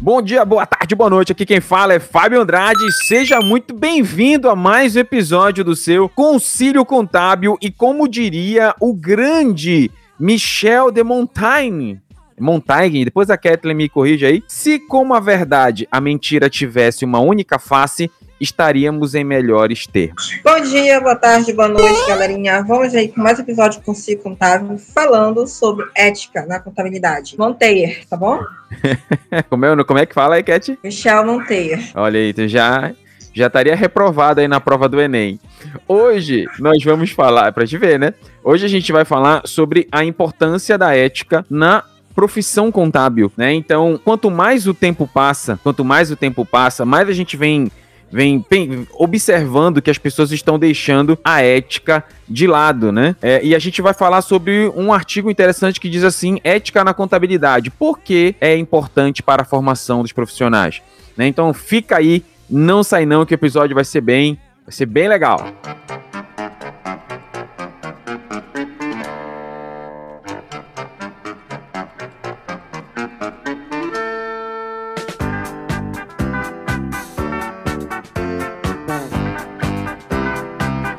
Bom dia, boa tarde, boa noite. Aqui quem fala é Fábio Andrade. Seja muito bem-vindo a mais um episódio do seu Concílio Contábil e como diria o grande Michel de Montaigne, Montaigne, depois a Kathleen me corrige aí. Se como a verdade a mentira tivesse uma única face, estaríamos em melhores termos. Bom dia, boa tarde, boa noite, galerinha. Vamos aí com mais um episódio com Contábil falando sobre ética na contabilidade. Monteir, tá bom? como, é, como é que fala aí, Cat? Michel Monteir. Olha aí, tu já já estaria reprovado aí na prova do Enem. Hoje nós vamos falar, para te ver, né? Hoje a gente vai falar sobre a importância da ética na profissão contábil, né? Então, quanto mais o tempo passa, quanto mais o tempo passa, mais a gente vem vem observando que as pessoas estão deixando a ética de lado, né? É, e a gente vai falar sobre um artigo interessante que diz assim: ética na contabilidade. Por que é importante para a formação dos profissionais? Né? Então fica aí, não sai não, que o episódio vai ser bem, vai ser bem legal.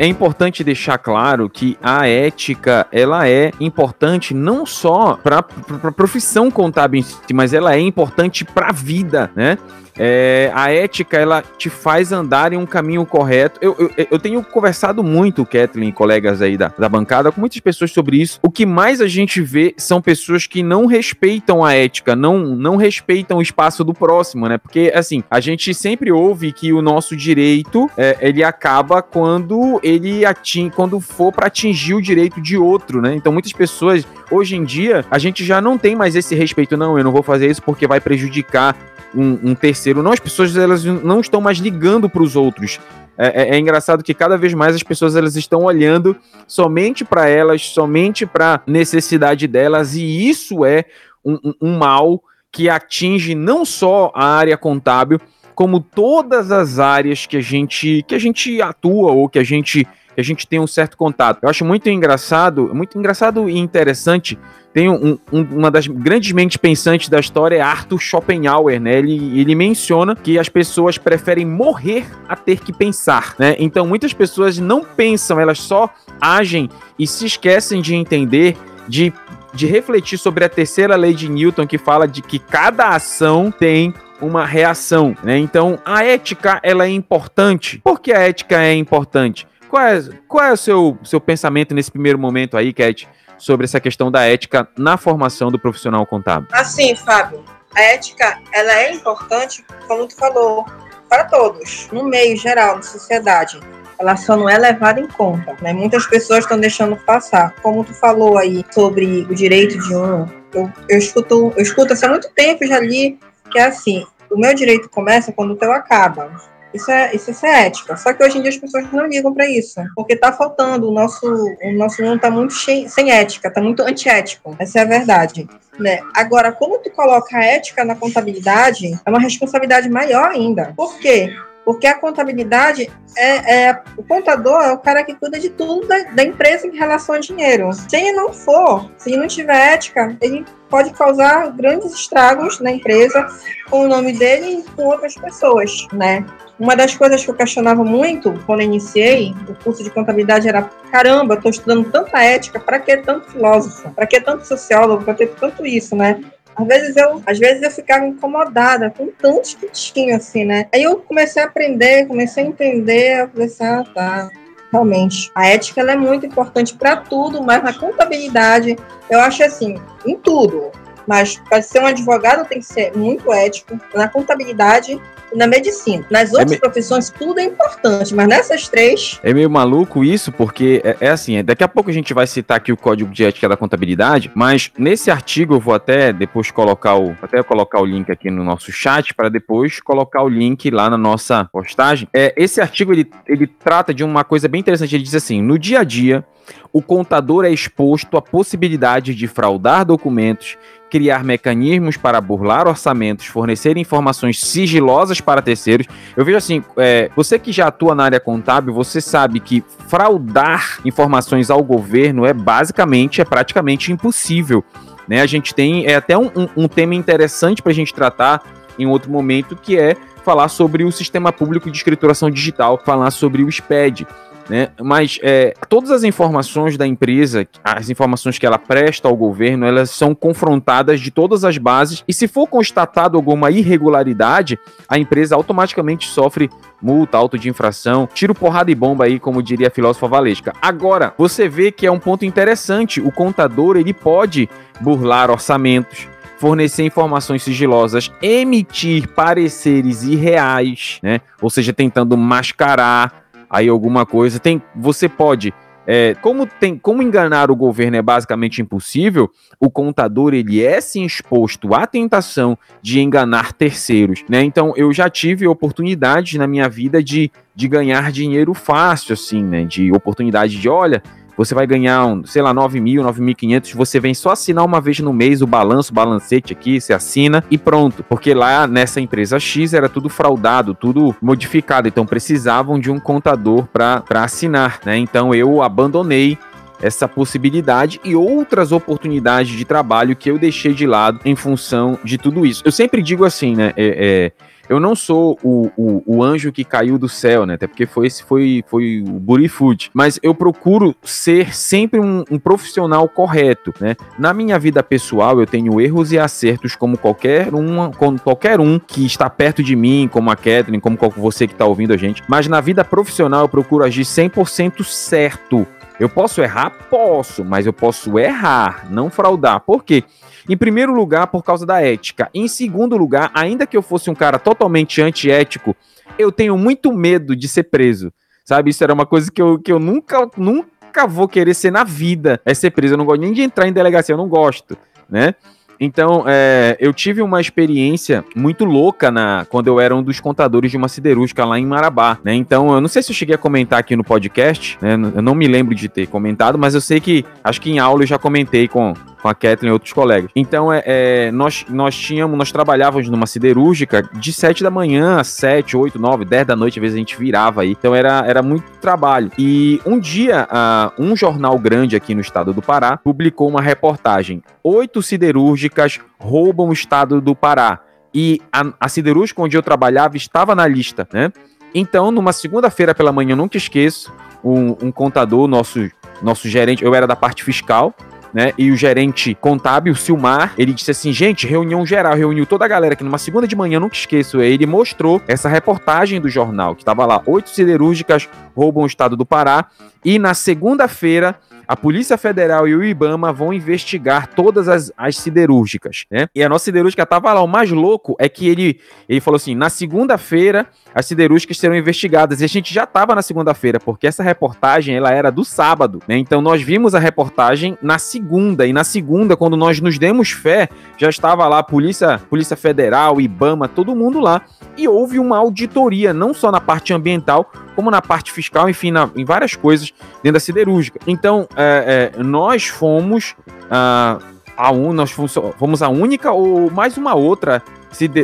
É importante deixar claro que a ética ela é importante não só para a profissão contábil mas ela é importante para a vida, né? É, a ética, ela te faz andar em um caminho correto. Eu, eu, eu tenho conversado muito, Kathleen e colegas aí da, da bancada, com muitas pessoas sobre isso. O que mais a gente vê são pessoas que não respeitam a ética, não, não respeitam o espaço do próximo, né? Porque, assim, a gente sempre ouve que o nosso direito, é, ele acaba quando ele atinge, quando for para atingir o direito de outro, né? Então, muitas pessoas, hoje em dia, a gente já não tem mais esse respeito, não, eu não vou fazer isso porque vai prejudicar um, um terceiro. Não, as pessoas elas não estão mais ligando para os outros. É, é, é, engraçado que cada vez mais as pessoas elas estão olhando somente para elas, somente para necessidade delas, e isso é um, um, um mal que atinge não só a área contábil, como todas as áreas que a gente que a gente atua ou que a gente que a gente tem um certo contato. Eu acho muito engraçado, muito engraçado e interessante tem um, um, uma das grandes mentes pensantes da história é Arthur Schopenhauer, né? Ele, ele menciona que as pessoas preferem morrer a ter que pensar, né? Então muitas pessoas não pensam, elas só agem e se esquecem de entender, de, de refletir sobre a terceira lei de Newton que fala de que cada ação tem uma reação, né? Então a ética ela é importante. Por que a ética é importante? Qual é, qual é o seu, seu pensamento nesse primeiro momento aí, Cat? sobre essa questão da ética na formação do profissional contábil? Assim, Fábio, a ética ela é importante, como tu falou, para todos, no meio geral, na sociedade. Ela só não é levada em conta, né? Muitas pessoas estão deixando passar. Como tu falou aí sobre o direito de um, eu, eu escuto, eu escuto assim, há muito tempo já li que é assim, o meu direito começa quando o teu acaba. Isso é, isso é ética. Só que hoje em dia as pessoas não ligam para isso, porque está faltando. O nosso, o nosso mundo está muito cheio, sem ética, está muito antiético. Essa é a verdade. Né? Agora, como tu coloca a ética na contabilidade, é uma responsabilidade maior ainda. Por quê? Porque a contabilidade é, é, o contador é o cara que cuida de tudo da, da, empresa em relação ao dinheiro. Se ele não for, se ele não tiver ética, ele pode causar grandes estragos na empresa com o nome dele e com outras pessoas, né? Uma das coisas que eu questionava muito quando iniciei o curso de contabilidade era: caramba, estou estudando tanta ética, para que tanto filósofo? Para que tanto sociólogo? Para ter tanto isso, né? Às vezes eu, às vezes eu ficava incomodada com tantos que tinha assim, né? Aí eu comecei a aprender, comecei a entender, eu falei assim, ah, tá. Realmente, a ética ela é muito importante para tudo, mas na contabilidade, eu acho assim, em tudo. Mas para ser um advogado tem que ser muito ético. Na contabilidade, na medicina. Nas é outras é me... profissões, tudo é importante, mas nessas três. É meio maluco isso, porque é, é assim: é, daqui a pouco a gente vai citar aqui o código de ética da contabilidade, mas nesse artigo eu vou até depois colocar o. Até colocar o link aqui no nosso chat, para depois colocar o link lá na nossa postagem. É, esse artigo ele, ele trata de uma coisa bem interessante. Ele diz assim: no dia a dia, o contador é exposto à possibilidade de fraudar documentos criar mecanismos para burlar orçamentos, fornecer informações sigilosas para terceiros. Eu vejo assim, é, você que já atua na área contábil, você sabe que fraudar informações ao governo é basicamente, é praticamente impossível. Né? A gente tem é até um, um, um tema interessante para a gente tratar em outro momento, que é falar sobre o sistema público de escrituração digital, falar sobre o SPED. Né? Mas é, todas as informações da empresa, as informações que ela presta ao governo, elas são confrontadas de todas as bases e se for constatado alguma irregularidade, a empresa automaticamente sofre multa, auto de infração, tiro, porrada e bomba aí, como diria a filósofa Valesca. Agora, você vê que é um ponto interessante, o contador ele pode burlar orçamentos, fornecer informações sigilosas, emitir pareceres irreais, né? Ou seja, tentando mascarar aí alguma coisa. Tem, você pode é, como tem como enganar o governo é basicamente impossível, o contador ele é sim exposto à tentação de enganar terceiros, né? Então eu já tive oportunidades na minha vida de, de ganhar dinheiro fácil, assim, né? De oportunidade de, olha, você vai ganhar, um, sei lá, 9 mil, 9.500, você vem só assinar uma vez no mês o balanço, o balancete aqui, você assina e pronto. Porque lá nessa empresa X era tudo fraudado, tudo modificado, então precisavam de um contador para assinar, né? Então eu abandonei essa possibilidade e outras oportunidades de trabalho que eu deixei de lado em função de tudo isso. Eu sempre digo assim, né? É, é, eu não sou o, o, o, anjo que caiu do céu, né? Até porque foi esse foi, foi o Buri Food. Mas eu procuro ser sempre um, um, profissional correto, né? Na minha vida pessoal, eu tenho erros e acertos como qualquer um, como qualquer um que está perto de mim, como a Kathleen, como você que está ouvindo a gente. Mas na vida profissional, eu procuro agir 100% certo. Eu posso errar? Posso, mas eu posso errar, não fraudar. Por quê? Em primeiro lugar, por causa da ética. Em segundo lugar, ainda que eu fosse um cara totalmente antiético, eu tenho muito medo de ser preso. Sabe? Isso era uma coisa que eu, que eu nunca, nunca vou querer ser na vida. É ser preso. Eu não gosto nem de entrar em delegacia, eu não gosto, né? Então, é, eu tive uma experiência muito louca na quando eu era um dos contadores de uma siderúrgica lá em Marabá, né? Então, eu não sei se eu cheguei a comentar aqui no podcast, né? Eu não me lembro de ter comentado, mas eu sei que acho que em aula eu já comentei com, com a Kathleen e outros colegas. Então, é, é, nós, nós tínhamos, nós trabalhávamos numa siderúrgica de 7 da manhã a 7, 8, 9, 10 da noite, às vezes a gente virava aí. Então, era, era muito trabalho. E um dia, uh, um jornal grande aqui no estado do Pará publicou uma reportagem: oito siderúrgicas roubam o estado do Pará. E a, a siderúrgica onde eu trabalhava estava na lista, né? Então, numa segunda-feira pela manhã, eu nunca esqueço, um, um contador, nosso, nosso gerente, eu era da parte fiscal, né? E o gerente contábil, Silmar, ele disse assim: gente, reunião geral, reuniu toda a galera que numa segunda de manhã, nunca esqueço, ele mostrou essa reportagem do jornal, que estava lá: oito siderúrgicas roubam o estado do Pará. E na segunda-feira, a Polícia Federal e o IBAMA vão investigar todas as, as siderúrgicas, né? E a nossa siderúrgica tava lá. O mais louco é que ele, ele falou assim: na segunda-feira, as siderúrgicas serão investigadas. E a gente já tava na segunda-feira, porque essa reportagem ela era do sábado, né? Então nós vimos a reportagem na segunda. E na segunda, quando nós nos demos fé, já estava lá a Polícia, Polícia Federal, IBAMA, todo mundo lá. E houve uma auditoria, não só na parte ambiental, como na parte fiscal, enfim, na, em várias coisas dentro da siderúrgica. Então, é, é, nós fomos a, a un, nós fomos, fomos a única ou mais uma outra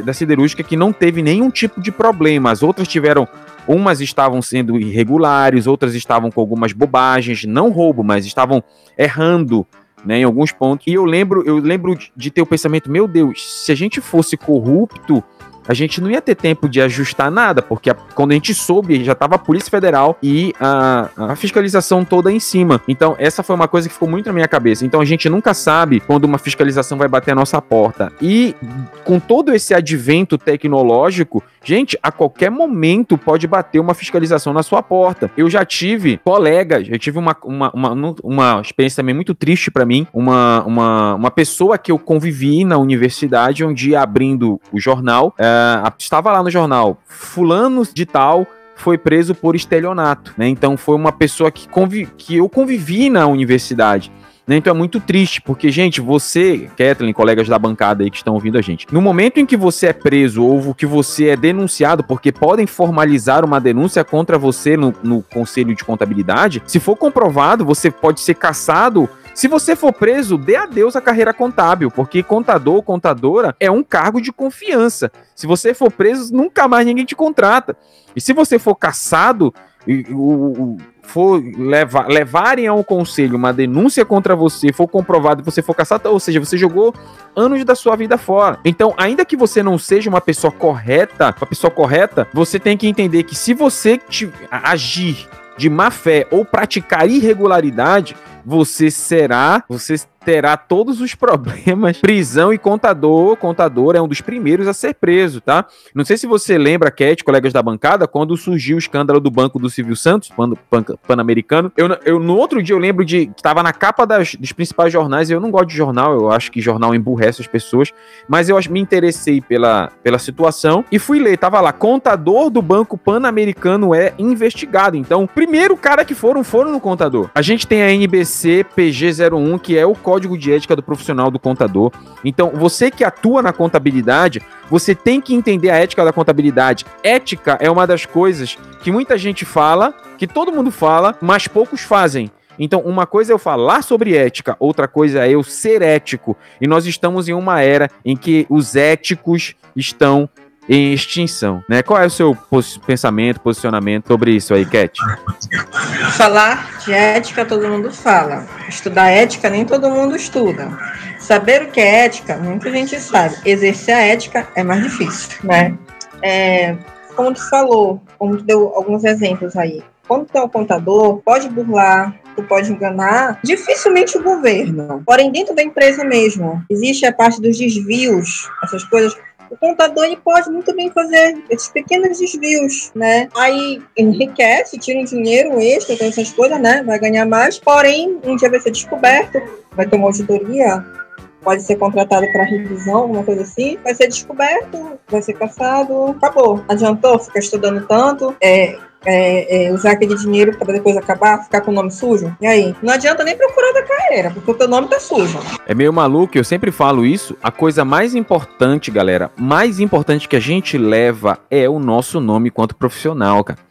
da siderúrgica que não teve nenhum tipo de problema. As outras tiveram Umas estavam sendo irregulares, outras estavam com algumas bobagens, não roubo, mas estavam errando né, em alguns pontos. E eu lembro, eu lembro de ter o pensamento, meu Deus, se a gente fosse corrupto, a gente não ia ter tempo de ajustar nada, porque a, quando a gente soube, já estava a Polícia Federal e a, a, fiscalização toda em cima. Então, essa foi uma coisa que ficou muito na minha cabeça. Então, a gente nunca sabe quando uma fiscalização vai bater a nossa porta. E com todo esse advento tecnológico, gente, a qualquer momento pode bater uma fiscalização na sua porta. Eu já tive colegas, eu tive uma, uma, uma, uma experiência também muito triste para mim, uma, uma, uma pessoa que eu convivi na universidade, um dia abrindo o jornal, Uh, estava lá no jornal, fulano de tal foi preso por estelionato, né? Então foi uma pessoa que, convi que eu convivi na universidade. Né? Então é muito triste, porque, gente, você, Kathleen, colegas da bancada aí que estão ouvindo a gente, no momento em que você é preso ou que você é denunciado, porque podem formalizar uma denúncia contra você no, no Conselho de Contabilidade, se for comprovado, você pode ser caçado se você for preso, dê adeus à carreira contábil, porque contador, contadora é um cargo de confiança. Se você for preso, nunca mais ninguém te contrata. E se você for caçado, o, for levar, levarem ao conselho uma denúncia contra você, for comprovado e você for caçado, ou seja, você jogou anos da sua vida fora. Então, ainda que você não seja uma pessoa correta, uma pessoa correta, você tem que entender que se você te, agir de má fé ou praticar irregularidade, você será, você terá todos os problemas. Prisão e contador, contador é um dos primeiros a ser preso, tá? Não sei se você lembra, Cat, colegas da bancada, quando surgiu o escândalo do Banco do Silvio Santos, pan-americano. Pan eu, eu, no outro dia eu lembro de que estava na capa das, dos principais jornais. Eu não gosto de jornal, eu acho que jornal emburrece as pessoas, mas eu me interessei pela, pela situação e fui ler. Tava lá, contador do Banco Pan-Americano é investigado. Então, primeiro cara que foram, foram no contador. A gente tem a NBC PG01, que é o código código de ética do profissional do contador. Então, você que atua na contabilidade, você tem que entender a ética da contabilidade. Ética é uma das coisas que muita gente fala, que todo mundo fala, mas poucos fazem. Então, uma coisa é eu falar sobre ética, outra coisa é eu ser ético. E nós estamos em uma era em que os éticos estão em extinção, né? Qual é o seu pos pensamento, posicionamento sobre isso aí, Cat? Falar de ética todo mundo fala. Estudar ética nem todo mundo estuda. Saber o que é ética, muita gente sabe. Exercer a ética é mais difícil, né? É, como tu falou, como tu deu alguns exemplos aí. Quando tu é um contador, pode burlar, tu pode enganar dificilmente o governo. Porém, dentro da empresa mesmo, existe a parte dos desvios, essas coisas o contador ele pode muito bem fazer esses pequenos desvios, né? Aí enriquece, tira um dinheiro extra com essas coisas, né? Vai ganhar mais, porém, um dia vai ser descoberto, vai ter uma auditoria, pode ser contratado para revisão, alguma coisa assim, vai ser descoberto, vai ser caçado, acabou. Adiantou ficar estudando tanto, é, é, é, usar aquele dinheiro para depois acabar, ficar com o nome sujo? E aí? Não adianta nem procurar da carreira, porque o teu nome tá sujo. É meio maluco, eu sempre falo isso. A coisa mais importante, galera, mais importante que a gente leva é o nosso nome quanto profissional, cara.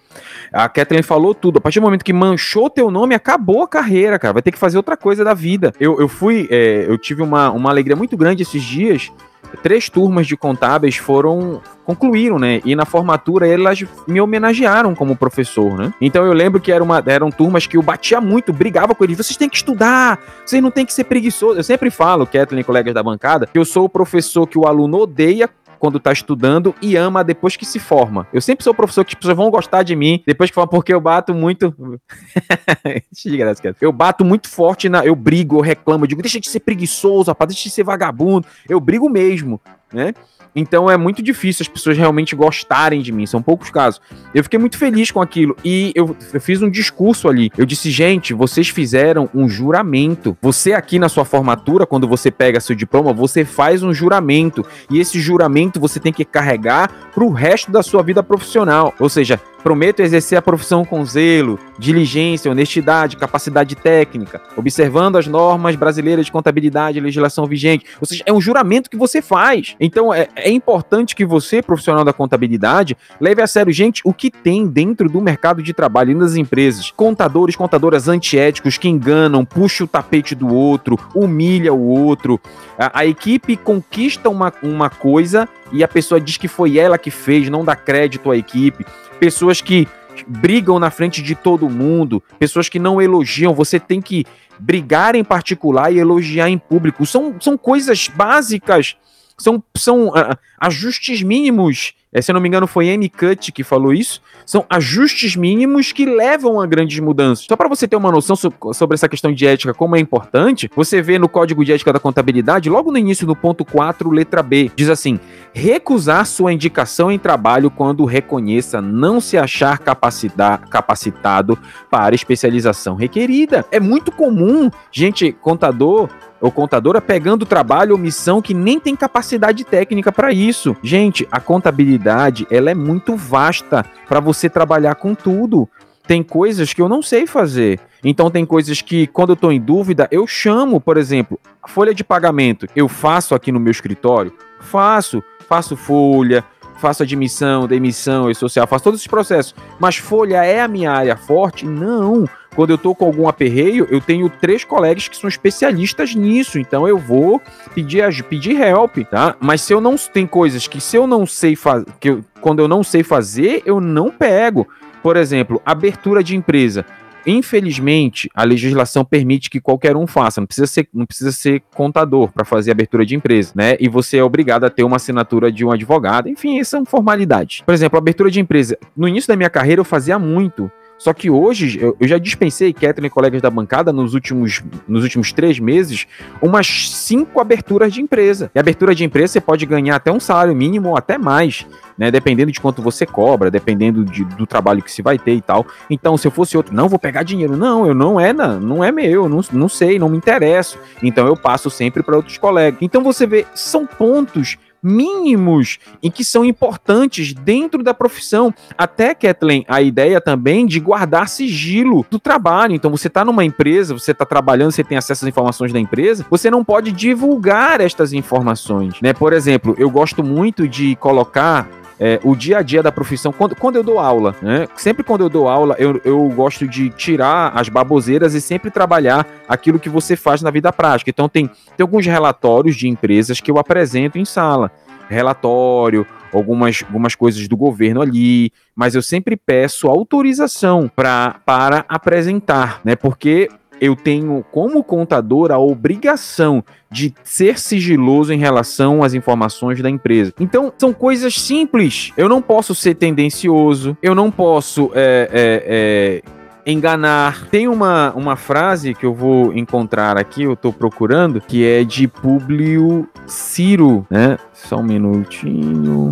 A Kathleen falou tudo. A partir do momento que manchou teu nome, acabou a carreira, cara. Vai ter que fazer outra coisa da vida. Eu, eu fui, é, eu tive uma, uma alegria muito grande esses dias três turmas de contábeis foram concluíram, né? E na formatura elas me homenagearam como professor, né? Então eu lembro que era uma, eram turmas que eu batia muito, brigava com eles. Vocês têm que estudar, vocês não têm que ser preguiçosos. Eu sempre falo, Kathleen, colegas da bancada, que eu sou o professor que o aluno odeia quando tá estudando e ama depois que se forma. Eu sempre sou professor que as pessoas vão gostar de mim depois que falam, porque eu bato muito. eu bato muito forte na. Eu brigo, eu reclamo, eu digo, deixa de ser preguiçoso, rapaz, deixa de ser vagabundo. Eu brigo mesmo, né? Então é muito difícil as pessoas realmente gostarem de mim, são poucos casos. Eu fiquei muito feliz com aquilo e eu, eu, fiz um discurso ali. Eu disse, gente, vocês fizeram um juramento. Você aqui na sua formatura, quando você pega seu diploma, você faz um juramento e esse juramento você tem que carregar para o resto da sua vida profissional. Ou seja, Prometo exercer a profissão com zelo, diligência, honestidade, capacidade técnica, observando as normas brasileiras de contabilidade e legislação vigente. Ou seja, é um juramento que você faz. Então é, é importante que você, profissional da contabilidade, leve a sério, gente, o que tem dentro do mercado de trabalho nas empresas. Contadores, contadoras antiéticos que enganam, puxa o tapete do outro, humilha o outro. A, a equipe conquista uma, uma coisa e a pessoa diz que foi ela que fez, não dá crédito à equipe pessoas que brigam na frente de todo mundo, pessoas que não elogiam, você tem que brigar em particular e elogiar em público. São, são coisas básicas, são, são uh, ajustes mínimos. É, se eu não me engano, foi M. Cut que falou isso. São ajustes mínimos que levam a grandes mudanças. Só para você ter uma noção so sobre essa questão de ética, como é importante, você vê no Código de Ética da Contabilidade, logo no início do ponto 4, letra B, diz assim: recusar sua indicação em trabalho quando reconheça não se achar capacitado para especialização requerida. É muito comum, gente, contador ou contadora pegando trabalho ou missão que nem tem capacidade técnica para isso. Gente, a contabilidade, ela é muito vasta para você trabalhar com tudo. Tem coisas que eu não sei fazer. Então tem coisas que quando eu estou em dúvida, eu chamo, por exemplo, a folha de pagamento. Eu faço aqui no meu escritório? Faço, faço folha, faço admissão, demissão e social, faço todos esses processos. Mas folha é a minha área forte? Não quando eu tô com algum aperreio, eu tenho três colegas que são especialistas nisso, então eu vou pedir, pedir help, tá? Mas se eu não tem coisas que se eu não sei fazer, que quando eu não sei fazer, eu não pego. Por exemplo, abertura de empresa. Infelizmente, a legislação permite que qualquer um faça, não precisa ser, não precisa ser contador para fazer abertura de empresa, né? E você é obrigado a ter uma assinatura de um advogado, enfim, são formalidades. Por exemplo, abertura de empresa. No início da minha carreira eu fazia muito. Só que hoje eu, já dispensei, Catherine e colegas da bancada, nos últimos, nos últimos três meses, umas cinco aberturas de empresa. E abertura de empresa você pode ganhar até um salário mínimo ou até mais, né? Dependendo de quanto você cobra, dependendo de, do trabalho que se vai ter e tal. Então, se eu fosse outro, não vou pegar dinheiro. Não, eu não é, não, não é meu, não, não sei, não me interesso. Então eu passo sempre para outros colegas. Então você vê, são pontos mínimos em que são importantes dentro da profissão. Até, Kathleen, a ideia também de guardar sigilo do trabalho. Então, você está numa empresa, você está trabalhando, você tem acesso às informações da empresa, você não pode divulgar estas informações. Né? Por exemplo, eu gosto muito de colocar é, o dia a dia da profissão, quando, quando eu dou aula, né? Sempre quando eu dou aula, eu, eu gosto de tirar as baboseiras e sempre trabalhar aquilo que você faz na vida prática. Então, tem, tem alguns relatórios de empresas que eu apresento em sala. Relatório, algumas, algumas coisas do governo ali, mas eu sempre peço autorização pra, para apresentar, né? Porque eu tenho, como contador, a obrigação de ser sigiloso em relação às informações da empresa. Então, são coisas simples. Eu não posso ser tendencioso, eu não posso é, é, é, enganar. Tem uma, uma frase que eu vou encontrar aqui, eu estou procurando, que é de Publio Ciro, né? Só um minutinho.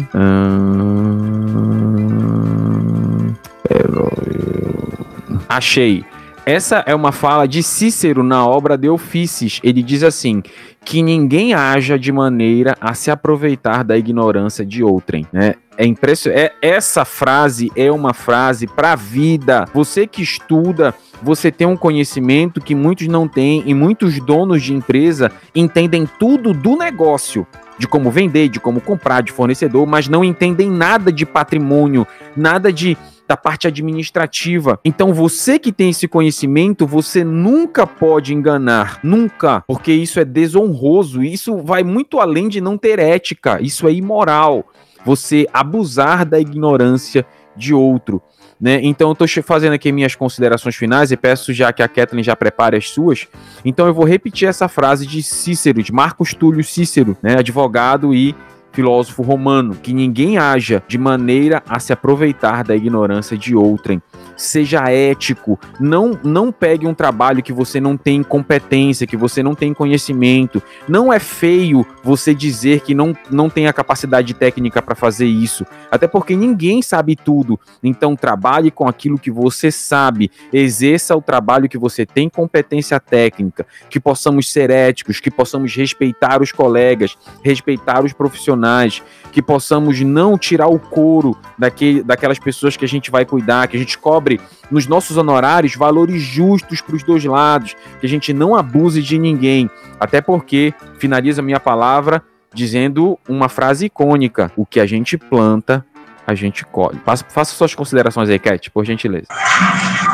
Achei. Essa é uma fala de Cícero na obra de Ofícios. Ele diz assim: que ninguém haja de maneira a se aproveitar da ignorância de outrem, né? É impressionante. É, essa frase é uma frase para a vida. Você que estuda, você tem um conhecimento que muitos não têm e muitos donos de empresa entendem tudo do negócio, de como vender, de como comprar, de fornecedor, mas não entendem nada de patrimônio, nada de da parte administrativa. Então você que tem esse conhecimento, você nunca pode enganar, nunca, porque isso é desonroso, isso vai muito além de não ter ética, isso é imoral. Você abusar da ignorância de outro. Né? Então eu estou fazendo aqui minhas considerações finais e peço já que a Kathleen já prepare as suas. Então eu vou repetir essa frase de Cícero, de Marcos Túlio Cícero, né? advogado e filósofo romano, que ninguém haja de maneira a se aproveitar da ignorância de outrem. Seja ético, não não pegue um trabalho que você não tem competência, que você não tem conhecimento. Não é feio você dizer que não, não tem a capacidade técnica para fazer isso, até porque ninguém sabe tudo. Então trabalhe com aquilo que você sabe, exerça o trabalho que você tem competência técnica, que possamos ser éticos, que possamos respeitar os colegas, respeitar os profissionais que possamos não tirar o couro daquele, daquelas pessoas que a gente vai cuidar, que a gente cobre nos nossos honorários valores justos para os dois lados, que a gente não abuse de ninguém. Até porque, finaliza minha palavra dizendo uma frase icônica: o que a gente planta, a gente colhe. Faça, faça suas considerações aí, Cat, por gentileza.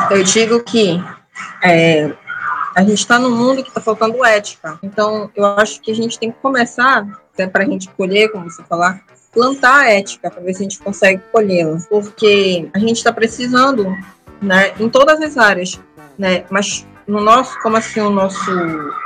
Eu digo que é, a gente está num mundo que está faltando ética. Então, eu acho que a gente tem que começar até para a gente colher, como você falar, plantar a ética para ver se a gente consegue colhê-la, porque a gente está precisando, né, em todas as áreas, né, mas no nosso, como assim, o nosso,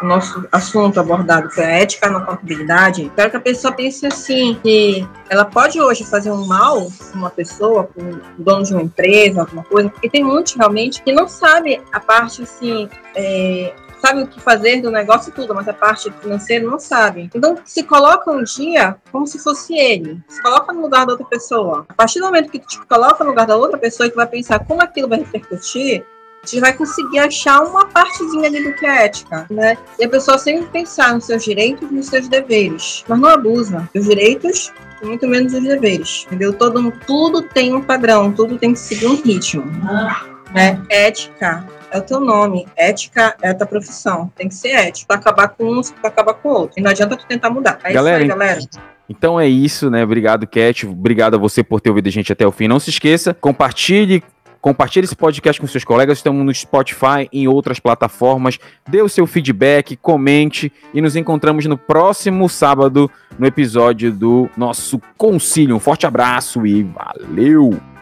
o nosso assunto abordado, que é a ética na contabilidade, quero que a pessoa pense assim, que ela pode hoje fazer um mal para uma pessoa, para o dono de uma empresa, alguma coisa, porque tem muitos realmente que não sabe a parte, assim, é, sabe o que fazer do negócio e tudo, mas a parte financeira não sabe. Então, se coloca um dia como se fosse ele. Se coloca no lugar da outra pessoa. A partir do momento que tu te coloca no lugar da outra pessoa e tu vai pensar como aquilo vai repercutir, você vai conseguir achar uma partezinha ali do que é ética, né? E a pessoa sempre pensar nos seus direitos e nos seus deveres, mas não abusa. Os direitos muito menos os deveres, entendeu? Todo, tudo tem um padrão, tudo tem que seguir um ritmo, né? Ética é o teu nome. Ética é a tua profissão. Tem que ser ético. Pra acabar com uns, pra acabar com outros. E não adianta tu tentar mudar. É galera, isso aí, galera. Então é isso, né? Obrigado, Cat. Obrigado a você por ter ouvido a gente até o fim. Não se esqueça, compartilhe Compartilhe esse podcast com seus colegas. Estamos no Spotify e em outras plataformas. Dê o seu feedback, comente e nos encontramos no próximo sábado no episódio do nosso concílio. Um forte abraço e valeu!